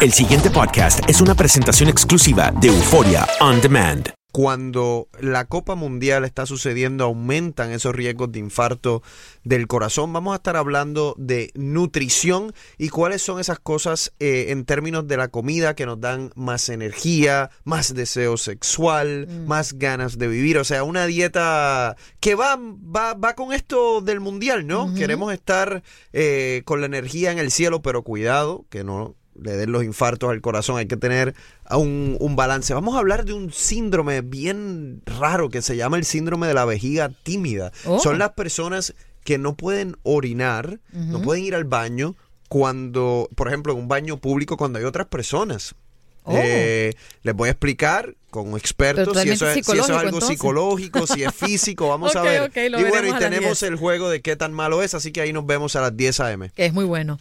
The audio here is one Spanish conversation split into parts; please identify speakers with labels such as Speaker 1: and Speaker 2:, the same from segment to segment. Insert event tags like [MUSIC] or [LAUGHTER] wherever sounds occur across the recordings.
Speaker 1: El siguiente podcast es una presentación exclusiva de Euforia On Demand.
Speaker 2: Cuando la Copa Mundial está sucediendo, aumentan esos riesgos de infarto del corazón. Vamos a estar hablando de nutrición y cuáles son esas cosas eh, en términos de la comida que nos dan más energía, más deseo sexual, más ganas de vivir. O sea, una dieta que va, va, va con esto del Mundial, ¿no? Queremos estar eh, con la energía en el cielo, pero cuidado, que no le den los infartos al corazón, hay que tener un, un, balance. Vamos a hablar de un síndrome bien raro que se llama el síndrome de la vejiga tímida.
Speaker 3: Oh.
Speaker 2: Son las personas que no pueden orinar, no pueden ir al baño cuando, por ejemplo, en un baño público cuando hay otras personas.
Speaker 3: Oh.
Speaker 2: Eh, les voy a explicar con expertos si eso, es, si eso es algo
Speaker 3: entonces.
Speaker 2: psicológico, si es físico, [LAUGHS] vamos a ver. y bueno, y tenemos
Speaker 3: 10.
Speaker 2: el juego de qué tan malo es, así que ahí nos vemos a las 10 a.m.
Speaker 3: que es muy bueno.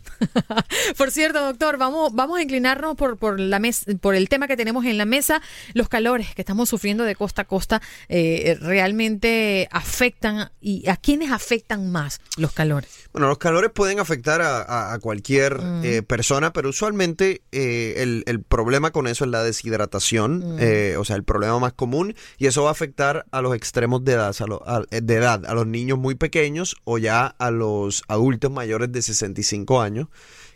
Speaker 3: [LAUGHS] por cierto, doctor, vamos, vamos a inclinarnos por, por, la mes, por el tema que tenemos en la mesa. Los calores que estamos sufriendo de costa a costa eh, realmente afectan y a quiénes afectan más los calores.
Speaker 2: Bueno, los calores pueden afectar a, a- a cualquier
Speaker 3: Mm.
Speaker 2: eh, persona, pero usualmente eh, el, el problema con eso es la deshidratación,
Speaker 3: Mm.
Speaker 2: O sea, el problema más común, y eso va a afectar a los extremos de edad, a, lo- de edad, a los niños muy pequeños o ya a los adultos mayores de 65 años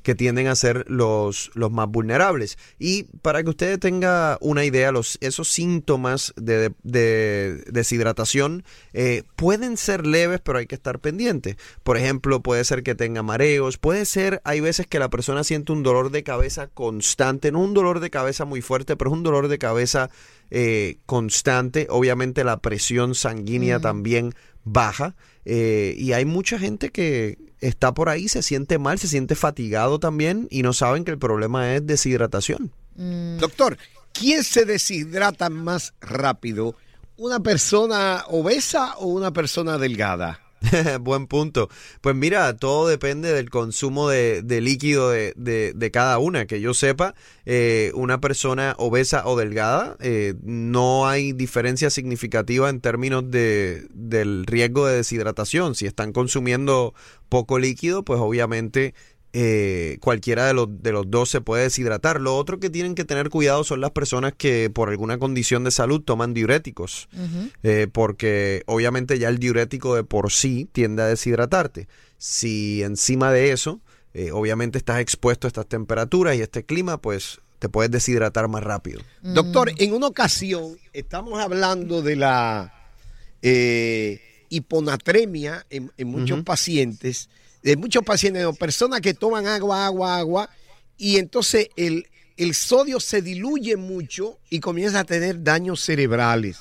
Speaker 2: que tienden a ser los, los más vulnerables. Y para que usted tenga una idea, los, esos síntomas de, de deshidratación eh, pueden ser leves, pero hay que estar pendiente. Por ejemplo, puede ser que tenga mareos, puede ser, hay veces que la persona siente un dolor de cabeza constante, no un dolor de cabeza muy fuerte, pero es un dolor de cabeza eh, constante. Obviamente la presión sanguínea también baja. eh, y hay mucha gente que está por ahí, se siente mal, se siente fatigado también y no saben que el problema es deshidratación.
Speaker 4: Doctor, ¿quién se deshidrata más rápido? ¿Una persona obesa o una persona delgada? [LAUGHS]
Speaker 2: Buen punto. Pues mira, todo depende del consumo de, de líquido de, de- de cada una. Que yo sepa, eh, una persona obesa o delgada, eh, no hay diferencia significativa en términos de, del riesgo de deshidratación. Si están consumiendo poco líquido, pues obviamente eh, cualquiera de los, de los dos se puede deshidratar. Lo otro que tienen que tener cuidado son las personas que por alguna condición de salud toman diuréticos, eh, porque obviamente ya el diurético de por sí tiende a deshidratarte. Si encima de eso, eh, obviamente estás expuesto a estas temperaturas y este clima, pues te puedes deshidratar más rápido.
Speaker 4: Doctor, en una ocasión estamos hablando de la eh, hiponatremia en, en muchos pacientes, de muchos pacientes, no, personas que toman agua, agua, agua, y entonces el, el sodio se diluye mucho y comienza a tener daños cerebrales.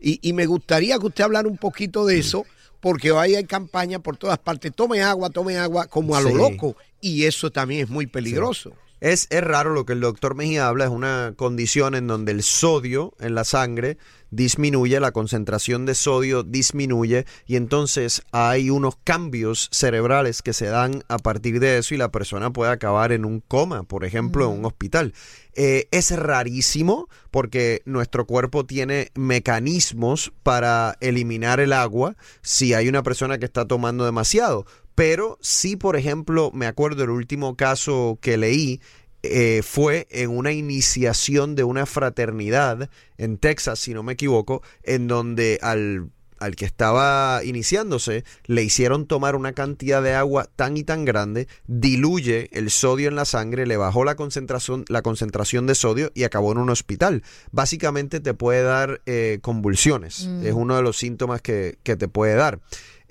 Speaker 4: Y, y me gustaría que usted hablara un poquito de eso, porque hoy hay campaña por todas partes, tome agua, tome agua, como a lo
Speaker 2: Sí.
Speaker 4: loco, y eso también es muy peligroso.
Speaker 2: Es, es raro lo que el doctor Mejía habla, es una condición en donde el sodio en la sangre disminuye, la concentración de sodio disminuye y entonces hay unos cambios cerebrales que se dan a partir de eso y la persona puede acabar en un coma, por ejemplo, en un hospital. Eh, es rarísimo porque nuestro cuerpo tiene mecanismos para eliminar el agua si hay una persona que está tomando demasiado. Pero sí, por ejemplo, me acuerdo el último caso que leí eh, fue en una iniciación de una fraternidad en Texas, si no me equivoco, en donde al, al que estaba iniciándose le hicieron tomar una cantidad de agua tan y tan grande, diluye el sodio en la sangre, le bajó la concentración, la concentración de sodio y acabó en un hospital. Básicamente te puede dar eh, convulsiones, es uno de los síntomas que, que te puede dar.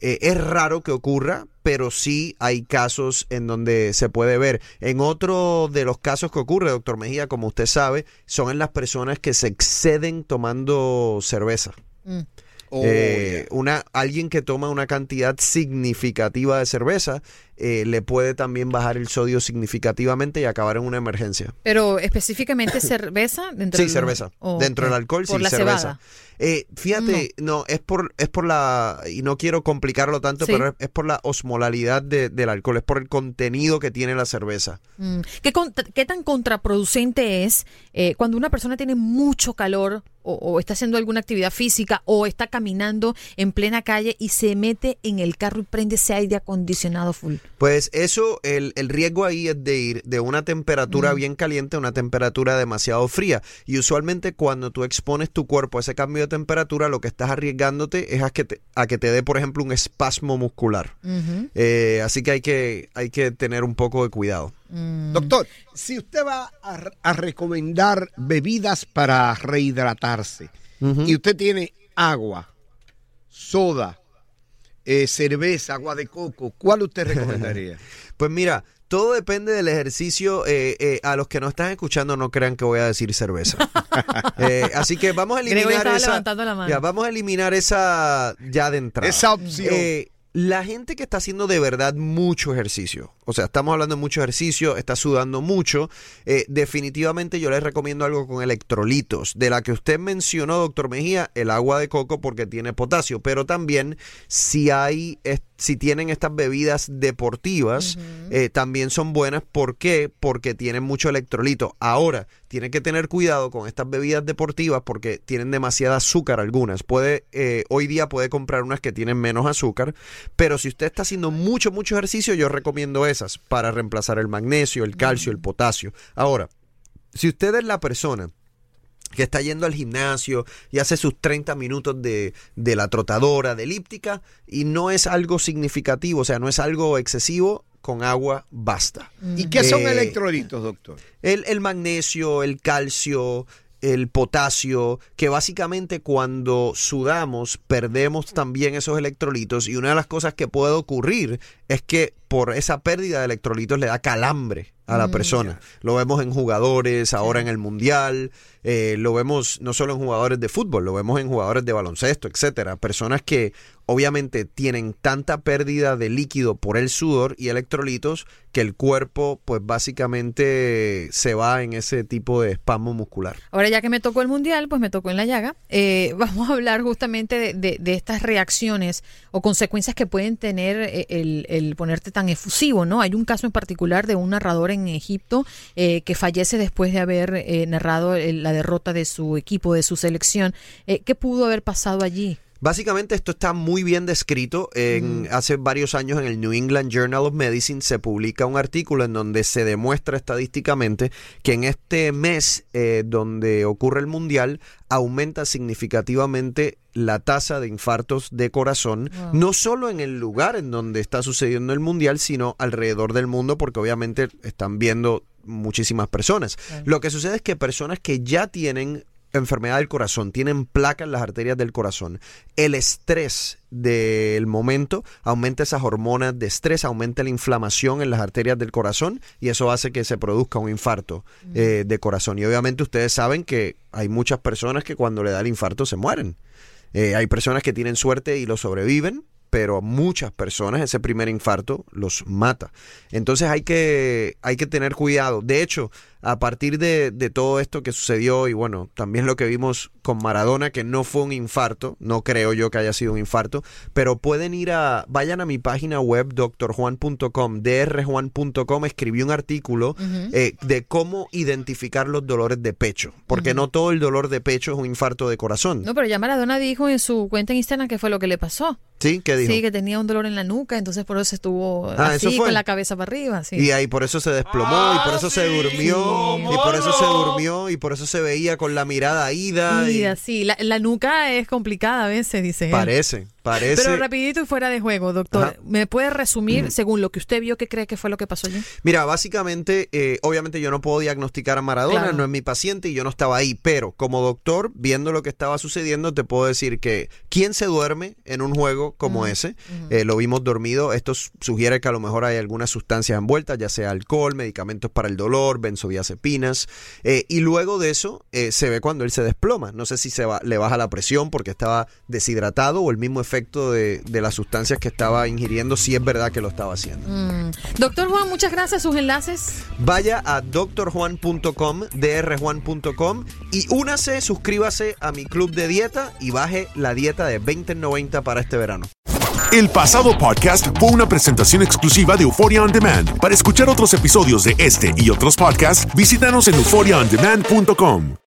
Speaker 2: Eh, es raro que ocurra, pero sí hay casos en donde se puede ver. En otro de los casos que ocurre, doctor Mejía, como usted sabe, son en las personas que se exceden tomando cerveza.
Speaker 4: Oh,
Speaker 2: Eh, una, alguien que toma una cantidad significativa de cerveza eh, le puede también bajar el sodio significativamente y acabar en una emergencia.
Speaker 3: Pero específicamente [LAUGHS] cerveza dentro
Speaker 2: Sí,
Speaker 3: del-
Speaker 2: cerveza.
Speaker 3: Oh,
Speaker 2: Dentro del alcohol, sí,
Speaker 3: la
Speaker 2: cerveza. Eh, fíjate, no. es por es por la y no quiero complicarlo tanto,
Speaker 3: Sí.
Speaker 2: pero es, es por la osmolalidad de- del alcohol, es por el contenido que tiene la cerveza.
Speaker 3: Mm. ¿Qué, con- qué tan contraproducente es eh, cuando una persona tiene mucho calor o, o está haciendo alguna actividad física o está caminando en plena calle y se mete en el carro y prende ese aire acondicionado full?
Speaker 2: Pues eso, el, el riesgo ahí es de ir de una temperatura bien caliente a una temperatura demasiado fría. Y usualmente cuando tú expones tu cuerpo a ese cambio de temperatura, lo que estás arriesgándote es a que te, a que te dé, por ejemplo, un espasmo muscular. Eh, así que hay, que hay que tener un poco de cuidado.
Speaker 4: Doctor, si usted va a, a recomendar bebidas para rehidratarse y usted tiene agua, soda, eh, cerveza, agua de coco, ¿cuál usted recomendaría? [LAUGHS]
Speaker 2: Pues mira, todo depende del ejercicio. eh, eh, a los que nos están escuchando no crean que voy a decir cerveza. [LAUGHS] Eh, así que vamos a eliminar esa.
Speaker 3: levantando la mano.
Speaker 2: ya, vamos a eliminar esa ya de entrada.
Speaker 4: Esa opción.
Speaker 2: La gente que está haciendo de verdad mucho ejercicio, o sea, estamos hablando de mucho ejercicio, está sudando mucho, eh, definitivamente yo les recomiendo algo con electrolitos. De la que usted mencionó, doctor Mejía, el agua de coco porque tiene potasio, pero también si hay, si tienen estas bebidas deportivas, eh, también son buenas. ¿Por qué? Porque tienen mucho electrolito. Ahora, tiene que tener cuidado con estas bebidas deportivas porque tienen demasiada azúcar algunas. Puede, eh, hoy día puede comprar unas que tienen menos azúcar, pero si usted está haciendo mucho, mucho ejercicio, yo recomiendo esas para reemplazar el magnesio, el calcio, el potasio. Ahora, si usted es la persona que está yendo al gimnasio y hace sus 30 minutos de, de la trotadora, de elíptica, y no es algo significativo, o sea, no es algo excesivo, con agua basta.
Speaker 4: ¿Y qué son
Speaker 2: Eh,
Speaker 4: electrolitos, doctor?
Speaker 2: El, el magnesio, el calcio, el potasio, que básicamente cuando sudamos perdemos también esos electrolitos y una de las cosas que puede ocurrir es que por esa pérdida de electrolitos le da calambre a la persona. Lo vemos en jugadores, ahora en el mundial, eh, lo vemos no solo en jugadores de fútbol, lo vemos en jugadores de baloncesto, etcétera. Personas que obviamente tienen tanta pérdida de líquido por el sudor y electrolitos que el cuerpo pues básicamente se va en ese tipo de espasmo muscular.
Speaker 3: Ahora ya que me tocó el mundial, pues me tocó en la llaga. Eh, [LAUGHS] vamos a hablar justamente de, de- de estas reacciones o consecuencias que pueden tener eh, el, ponerte tan efusivo, ¿no? Hay un caso en particular de un narrador en Egipto eh, que fallece después de haber eh, narrado el- la derrota de su equipo, de su selección. Eh, ¿Qué pudo haber pasado allí?
Speaker 2: Básicamente esto está muy bien descrito. En, Hace varios años en el New England Journal of Medicine se publica un artículo en donde se demuestra estadísticamente que en este mes eh, donde ocurre el Mundial aumenta significativamente la tasa de infartos de corazón,
Speaker 3: Wow.
Speaker 2: no solo en el lugar en donde está sucediendo el Mundial, sino alrededor del mundo, porque obviamente están viendo muchísimas personas. Lo que sucede es que personas que ya tienen enfermedad del corazón, tienen placa en las arterias del corazón, el estrés del momento aumenta esas hormonas de estrés, aumenta la inflamación en las arterias del corazón y eso hace que se produzca un infarto eh, de corazón. Y obviamente ustedes saben que hay muchas personas que cuando le da el infarto se mueren. Eh, hay personas que tienen suerte y lo sobreviven, pero a muchas personas ese primer infarto los mata. Entonces hay que, hay que tener cuidado. De hecho, a partir de, de todo esto que sucedió y bueno, también lo que vimos con Maradona, que no fue un infarto, no creo yo que haya sido un infarto, pero pueden ir a, vayan a mi página web, drjuan.com, drjuan.com, escribí un artículo eh, de cómo identificar los dolores de pecho, porque no todo el dolor de pecho es un infarto de corazón.
Speaker 3: No, pero ya Maradona dijo en su cuenta en Instagram que fue lo que le pasó.
Speaker 2: ¿Sí? ¿Qué dijo?
Speaker 3: Sí, que tenía un dolor en la nuca, entonces por eso estuvo
Speaker 2: Ah,
Speaker 3: así con la cabeza para arriba. Sí.
Speaker 2: Y ahí por eso se desplomó y por eso se durmió y por eso se durmió y por eso se veía con la mirada ida. y-
Speaker 3: sí, la, la nuca es complicada a veces, dice él.
Speaker 2: Parece.
Speaker 3: Pero rapidito y fuera de juego, doctor,
Speaker 2: Ajá.
Speaker 3: ¿me puede resumir, según lo que usted vio, qué cree que fue lo que pasó allí?
Speaker 2: Mira, básicamente, eh, obviamente yo no puedo diagnosticar a Maradona,
Speaker 3: Claro.
Speaker 2: no es mi paciente y yo no estaba ahí, pero como doctor, viendo lo que estaba sucediendo, te puedo decir que ¿quién se duerme en un juego como ese? Eh, lo vimos dormido, esto sugiere que a lo mejor hay algunas sustancias envueltas, ya sea alcohol, medicamentos para el dolor, benzodiazepinas, eh, y luego de eso eh, se ve cuando él se desploma. No sé si se va- le baja la presión porque estaba deshidratado o el mismo efecto de, de las sustancias que estaba ingiriendo, si es verdad que lo estaba haciendo.
Speaker 3: Mm. Doctor Juan, muchas gracias. Sus enlaces.
Speaker 2: Vaya a drjuan.com, drjuan.com y únase, suscríbase a mi club de dieta y baje la dieta de 20.90 para este verano.
Speaker 1: El pasado podcast fue una presentación exclusiva de Euphoria On Demand. Para escuchar otros episodios de este y otros podcasts, visítanos en euphoriaondemand.com.